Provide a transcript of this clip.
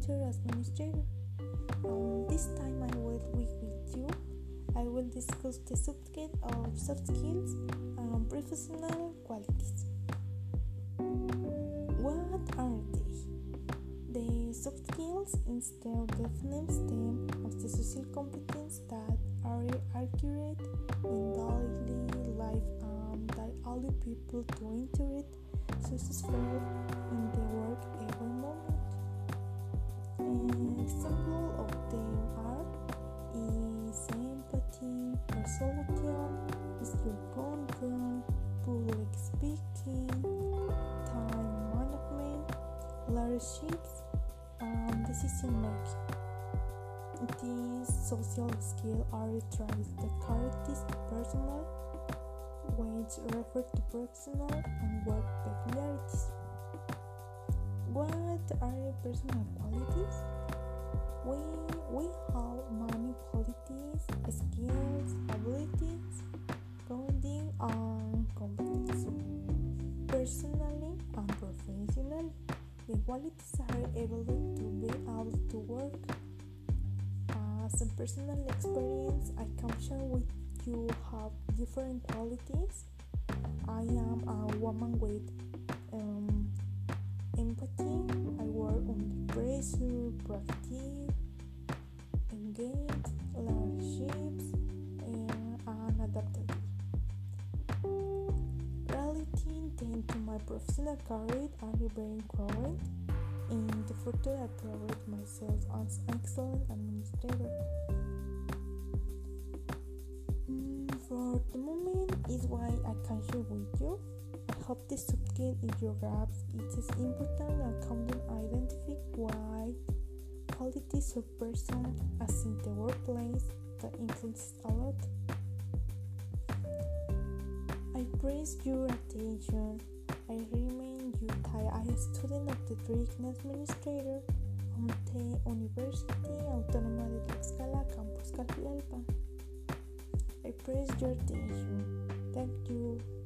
future administrator. Um, this time I will be with you. I will discuss the subject of soft skills and professional qualities. What are they? The soft skills instead name stem of the social competence that are accurate in daily life and that allow people to it successfully in the work area. Resolution, stress control, public speaking, time management, leadership, and decision making. These social skills are traits that characterize personal, which refer to personal and work peculiarities. What are personal qualities? We, we have many qualities are able to be able to work. Uh, As a personal experience, I can share with you have different qualities. I am a woman with professional career are very growing. In the future, I provide myself as excellent administrator. Mm, for the moment, is why I can share with you. I hope this subject in your grasp it is important and can identify why qualities of person as in the workplace that influence a lot. I praise your attention. I remind you that I am a student of the Drigna Administrator on the University Autónoma de Tlaxcala, Campus Calpulalpan. I praise your attention. Thank you.